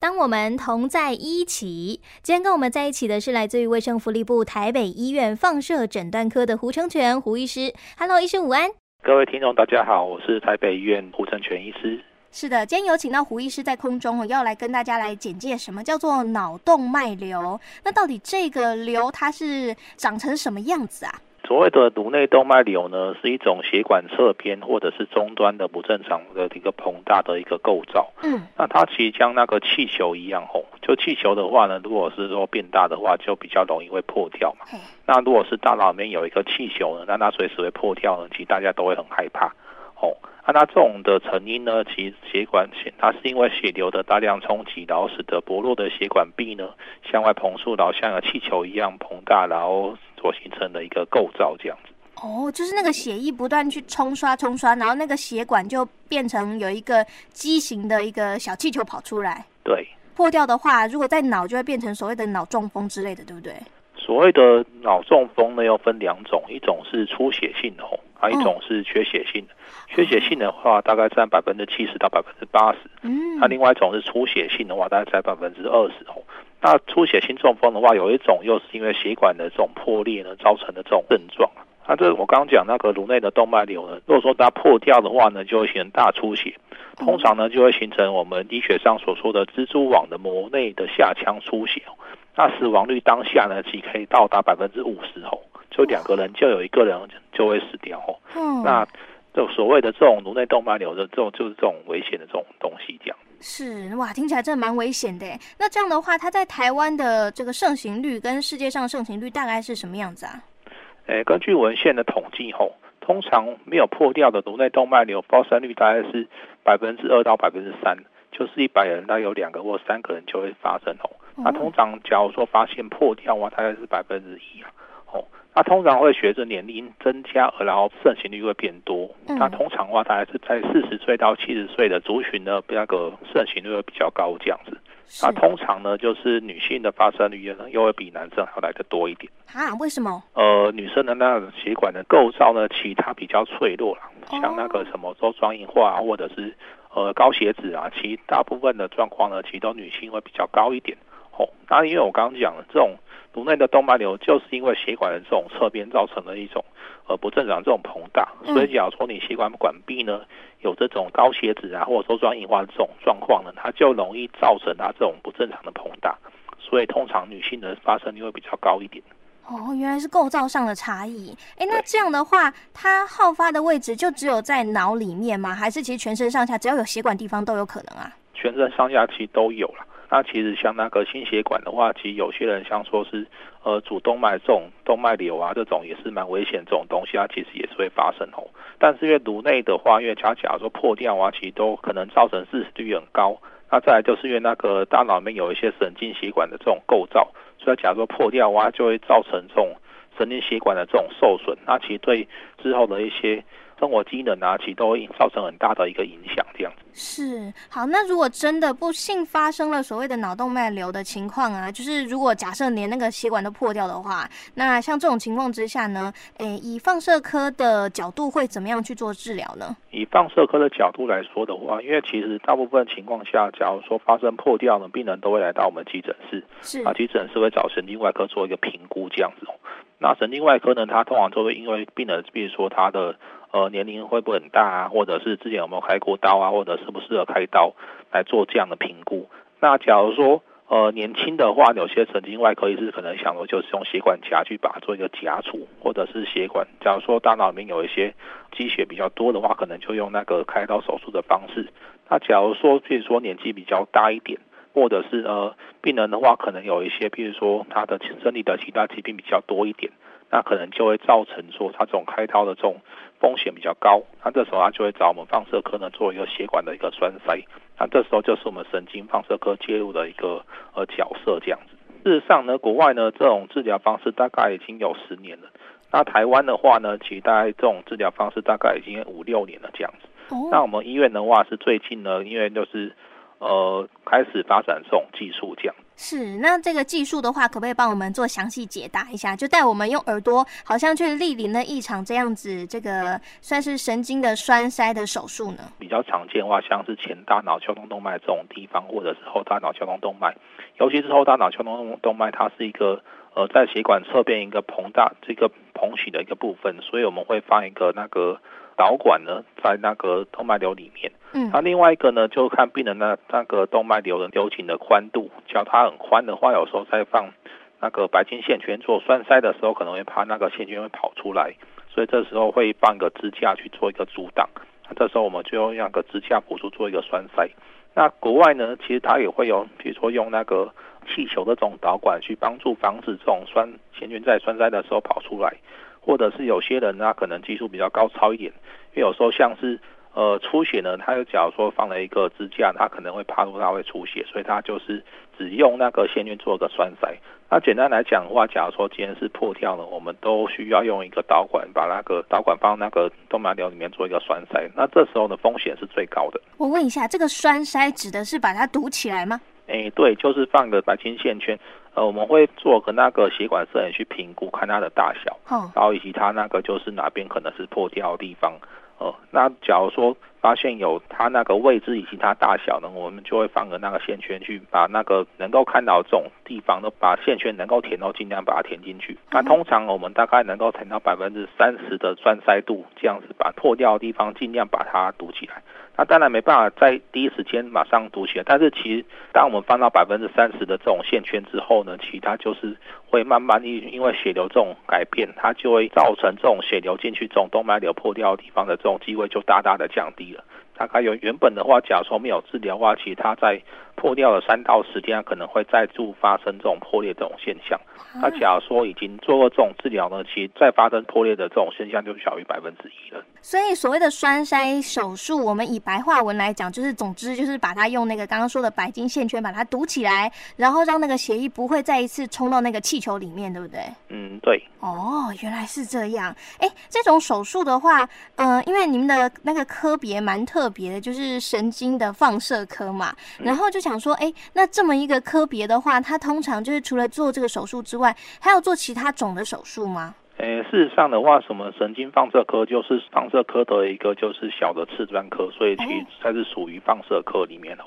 当我们同在一起，今天跟我们在一起的是来自于卫生福利部台北医院放射诊断科的胡成全胡医师。Hello，医师午安。各位听众大家好，我是台北医院胡成全医师。是的，今天有请到胡医师在空中，要来跟大家来简介什么叫做脑动脉瘤。那到底这个瘤它是长成什么样子啊？所谓的颅内动脉瘤呢，是一种血管侧边或者是终端的不正常的一个膨大的一个构造。嗯，那它其实像那个气球一样吼，就气球的话呢，如果是说变大的话，就比较容易会破掉嘛。嗯，那如果是大脑里面有一个气球呢，那它随时会破掉呢，其实大家都会很害怕。哦，那它这种的成因呢，其实血管它是因为血流的大量冲击，然后使得薄弱的血管壁呢向外膨缩，然后像个气球一样膨大，然后。所形成的一个构造这样子哦，就是那个血液不断去冲刷冲刷，然后那个血管就变成有一个畸形的一个小气球跑出来。对，破掉的话，如果在脑就会变成所谓的脑中风之类的，对不对？所谓的脑中风呢，又分两种，一种是出血性的，还有一种是缺血性的。嗯、缺血性的话，大概占百分之七十到百分之八十。嗯，那另外一种是出血性的话，大概在百分之二十哦。那出血性中风的话，有一种又是因为血管的这种破裂呢造成的这种症状。那这我刚刚讲那个颅内的动脉瘤呢，如果说它破掉的话呢，就会形成大出血，通常呢就会形成我们医学上所说的蜘蛛网的膜内的下腔出血。那死亡率当下呢，即可以到达百分之五十哦，就两个人就有一个人就会死掉哦。嗯，那就所谓的这种颅内动脉瘤的这种就是这种危险的这种东西这样。是哇，听起来真的蛮危险的。那这样的话，它在台湾的这个盛行率跟世界上盛行率大概是什么样子啊？诶，根据文献的统计后，通常没有破掉的颅内动脉瘤发生率大概是百分之二到百分之三，就是一百人大概有两个或三个人就会发生哦。那通常假如说发现破掉的话，大概是百分之一啊。它通常会随着年龄增加，而然后盛行率会变多。那通常的话，大概是在四十岁到七十岁的族群呢，那个盛行率会比较高这样子。那通常呢，就是女性的发生率呢，又会比男生还要来的多一点。啊？为什么？呃，女生的那个血管的构造呢，其他比较脆弱啦，像那个什么粥状硬化或者是呃高血脂啊，其大部分的状况呢，其实都女性会比较高一点。哦，那因为我刚刚讲了这种。颅内的动脉瘤就是因为血管的这种侧边造成的一种呃不正常这种膨大，所以假如说你血管管壁呢有这种高血脂啊或者粥状硬化的这种状况呢，它就容易造成它这种不正常的膨大，所以通常女性的发生率会比较高一点。哦，原来是构造上的差异。哎，那这样的话，它好发的位置就只有在脑里面吗？还是其实全身上下只要有血管地方都有可能啊？全身上下其实都有了。那其实像那个心血管的话，其实有些人像说是呃主动脉这种动脉瘤啊，这种也是蛮危险这种东西，它其实也是会发生哦。但是因为颅内的话，因为它假如说破掉啊，其实都可能造成致死率很高。那再来就是因为那个大脑里面有一些神经血管的这种构造，所以假如说破掉啊，就会造成这种神经血管的这种受损。那其实对之后的一些生活机能啊，其实都会造成很大的一个影响，这样子。是好，那如果真的不幸发生了所谓的脑动脉瘤的情况啊，就是如果假设连那个血管都破掉的话，那像这种情况之下呢，诶，以放射科的角度会怎么样去做治疗呢？以放射科的角度来说的话，因为其实大部分情况下，假如说发生破掉呢，病人都会来到我们急诊室，是啊，急诊室会找神经外科做一个评估这样子。那神经外科呢，他通常都会因为病人，比如说他的。呃，年龄会不会很大啊？或者是之前有没有开过刀啊？或者适不适合开刀来做这样的评估？那假如说呃年轻的话，有些神经外科医师可能想说，就是用血管夹去把它做一个夹除，或者是血管，假如说大脑里面有一些积血比较多的话，可能就用那个开刀手术的方式。那假如说，譬如说年纪比较大一点，或者是呃病人的话，可能有一些，譬如说他的身体的其他疾病比较多一点。那可能就会造成说他这种开刀的这种风险比较高，那这时候他就会找我们放射科呢做一个血管的一个栓塞，那这时候就是我们神经放射科介入的一个呃角色这样子。事实上呢，国外呢这种治疗方式大概已经有十年了，那台湾的话呢，其实大概这种治疗方式大概已经五六年了这样子。那我们医院的话是最近呢，因为就是呃开始发展这种技术这样。是，那这个技术的话，可不可以帮我们做详细解答一下？就带我们用耳朵，好像去莅临了一场这样子，这个算是神经的栓塞的手术呢？比较常见的话，像是前大脑交通动脉这种地方，或者是后大脑交通动脉，尤其是后大脑桥动动脉，它是一个。呃，在血管侧边一个膨大这个膨起的一个部分，所以我们会放一个那个导管呢，在那个动脉瘤里面。嗯，那另外一个呢，就看病人的那个动脉瘤的瘤颈的宽度，只要它很宽的话，有时候再放那个白金线圈做栓塞的时候，可能会怕那个线圈会跑出来，所以这时候会放一个支架去做一个阻挡。那这时候我们就用那个支架辅助做一个栓塞。那国外呢，其实它也会有，比如说用那个。气球的这种导管去帮助防止这种栓线圈在栓塞的时候跑出来，或者是有些人呢，可能技术比较高超一点，因为有时候像是呃出血呢，他就假如说放了一个支架，他可能会怕说他会出血，所以他就是只用那个线圈做个栓塞。那简单来讲的话，假如说今天是破掉了，我们都需要用一个导管把那个导管放那个动脉瘤里面做一个栓塞，那这时候的风险是最高的。我问一下，这个栓塞指的是把它堵起来吗？诶，对，就是放个白金线圈，呃，我们会做个那个血管摄影去评估，看它的大小，哦，然后以及它那个就是哪边可能是破掉的地方，呃，那假如说发现有它那个位置以及它大小呢，我们就会放个那个线圈去把那个能够看到这种地方都把线圈能够填到尽量把它填进去。那通常我们大概能够填到百分之三十的栓塞度，这样子把破掉的地方尽量把它堵起来。那当然没办法在第一时间马上堵起来，但是其实当我们放到百分之三十的这种线圈之后呢，其他就是会慢慢因因为血流这种改变，它就会造成这种血流进去这种动脉瘤破掉的地方的这种机会就大大的降低大概有原本的话，假如说没有治疗的话，其实它在破掉了三到十天，可能会再度发生这种破裂这种现象。那假如说已经做过这种治疗呢，其实再发生破裂的这种现象就小于百分之一了。所以所谓的栓塞手术，我们以白话文来讲，就是总之就是把它用那个刚刚说的白金线圈把它堵起来，然后让那个血液不会再一次冲到那个气球里面，对不对？嗯，对。哦，原来是这样。哎，这种手术的话，嗯、呃，因为你们的那个科别蛮特别的，就是神经的放射科嘛，然后就想想说，哎，那这么一个科别的话，它通常就是除了做这个手术之外，还要做其他种的手术吗？诶，事实上的话，什么神经放射科就是放射科的一个就是小的次专科，所以其实它是属于放射科里面哦。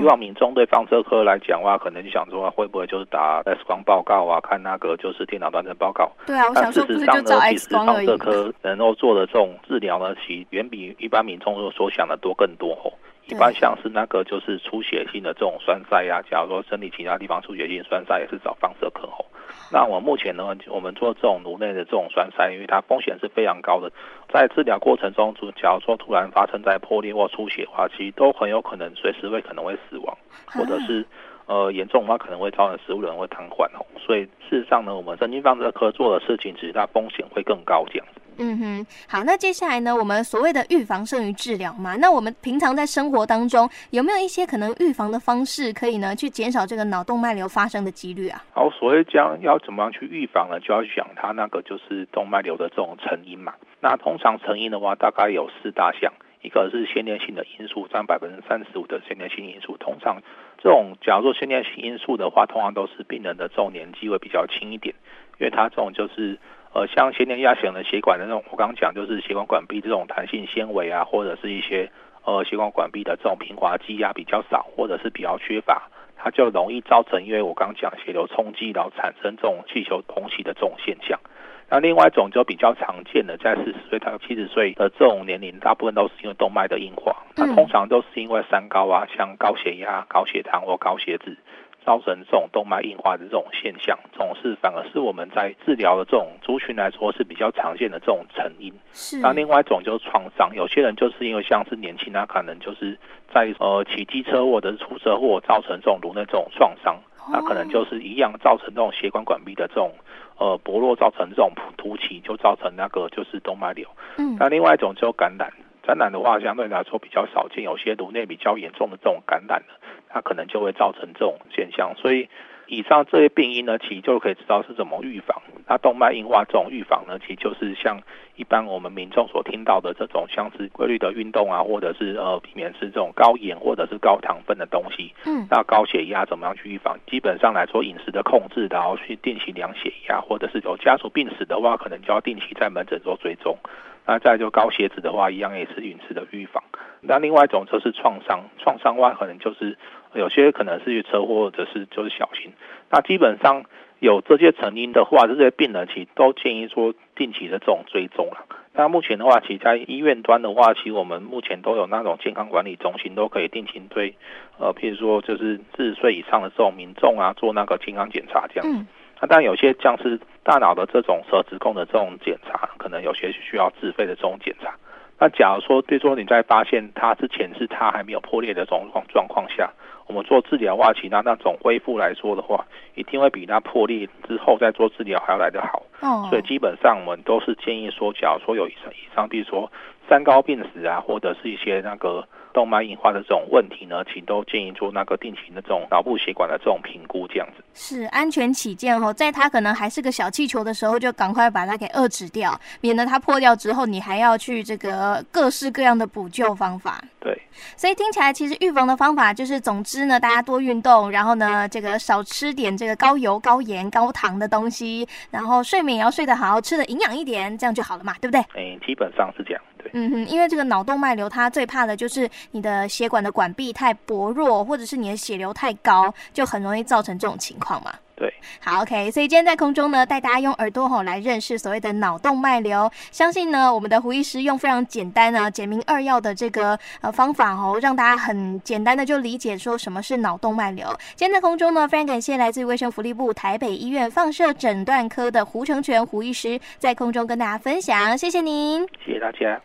以往民众对放射科来讲的话，可能就想说会不会就是打 X 光报告啊，看那个就是电脑断层报告。对啊，我想说不是就找 X 光而已。其实放射科能够做的这种治疗呢，其远比一般民众所想的多更多哦。一般像是那个就是出血性的这种栓塞呀，假如说身体其他地方出血性栓塞，也是找放射科哦。那我目前呢，我们做这种颅内的这种栓塞，因为它风险是非常高的，在治疗过程中，假如说突然发生在破裂或出血的话，其实都很有可能随时会可能会死亡，或者是呃严重的话可能会造成食物人会瘫痪哦。所以事实上呢，我们神经放射科做的事情，其实它风险会更高这样子。嗯哼，好，那接下来呢，我们所谓的预防胜于治疗嘛，那我们平常在生活当中有没有一些可能预防的方式，可以呢去减少这个脑动脉瘤发生的几率啊？好，所谓讲要怎么样去预防呢？就要想它那个就是动脉瘤的这种成因嘛。那通常成因的话，大概有四大项，一个是先天性的因素，占百分之三十五的先天性因素。通常这种假如说先天性因素的话，通常都是病人的这种年纪会比较轻一点，因为它这种就是。呃，像先天压型的血管的那种，我刚刚讲就是血管管壁这种弹性纤维啊，或者是一些呃血管管壁的这种平滑肌啊比较少，或者是比较缺乏，它就容易造成，因为我刚刚讲血流冲击，然后产生这种气球膨起的这种现象。那另外一种就比较常见的，在四十岁到七十岁的这种年龄，大部分都是因为动脉的硬化，那通常都是因为三高啊，像高血压、高血糖或高血脂。造成这种动脉硬化的这种现象，这种是反而是我们在治疗的这种族群来说是比较常见的这种成因。是。那另外一种就是创伤，有些人就是因为像是年轻，他可能就是在呃骑机车或者是出车祸造成这种颅内这种创伤，那可能就是一样造成这种血管管壁的这种呃薄弱，造成这种凸起，就造成那个就是动脉瘤。嗯。那另外一种就感染，感染的话相对来说比较少见，有些颅内比较严重的这种感染它可能就会造成这种现象。所以以上这些病因呢，其实就可以知道是怎么预防。那动脉硬化这种预防呢，其实就是像一般我们民众所听到的这种，像是规律的运动啊，或者是呃避免吃这种高盐或者是高糖分的东西。嗯，那高血压怎么样去预防？基本上来说，饮食的控制，然后去定期量血压，或者是有家族病史的话，可能就要定期在门诊做追踪。那再就高血脂的话，一样也是饮食的预防。那另外一种就是创伤，创伤的话可能就是有些可能是车祸或者是就是小心。那基本上有这些成因的话，这些病人其实都建议说定期的这种追踪了。那目前的话，其实在医院端的话，其实我们目前都有那种健康管理中心，都可以定期对呃，譬如说就是四十岁以上的这种民众啊，做那个健康检查这样。嗯。那当然有些像是大脑的这种舌质控的这种检查，可能有些需要自费的这种检查。那假如说，对说你在发现它之前是它还没有破裂的这种状况下，我们做治疗的话，其他那种恢复来说的话，一定会比它破裂之后再做治疗还要来得好。哦。所以基本上我们都是建议说，假如说有以上以上，比如说三高病史啊，或者是一些那个。动脉硬化的这种问题呢，请都建议做那个定期的这种脑部血管的这种评估，这样子是安全起见哦。在它可能还是个小气球的时候，就赶快把它给遏制掉，免得它破掉之后，你还要去这个各式各样的补救方法。对，所以听起来其实预防的方法就是，总之呢，大家多运动，然后呢，这个少吃点这个高油、高盐、高糖的东西，然后睡眠也要睡得好，吃的营养一点，这样就好了嘛，对不对？哎，基本上是这样。嗯哼，因为这个脑动脉瘤，它最怕的就是你的血管的管壁太薄弱，或者是你的血流太高，就很容易造成这种情况嘛。对，好，OK，所以今天在空中呢，带大家用耳朵吼来认识所谓的脑动脉瘤。相信呢，我们的胡医师用非常简单呢、简明扼要的这个呃方法哦，让大家很简单的就理解说什么是脑动脉瘤。今天在空中呢，非常感谢来自于卫生福利部台北医院放射诊断科的胡成全胡医师在空中跟大家分享，谢谢您，谢谢大家。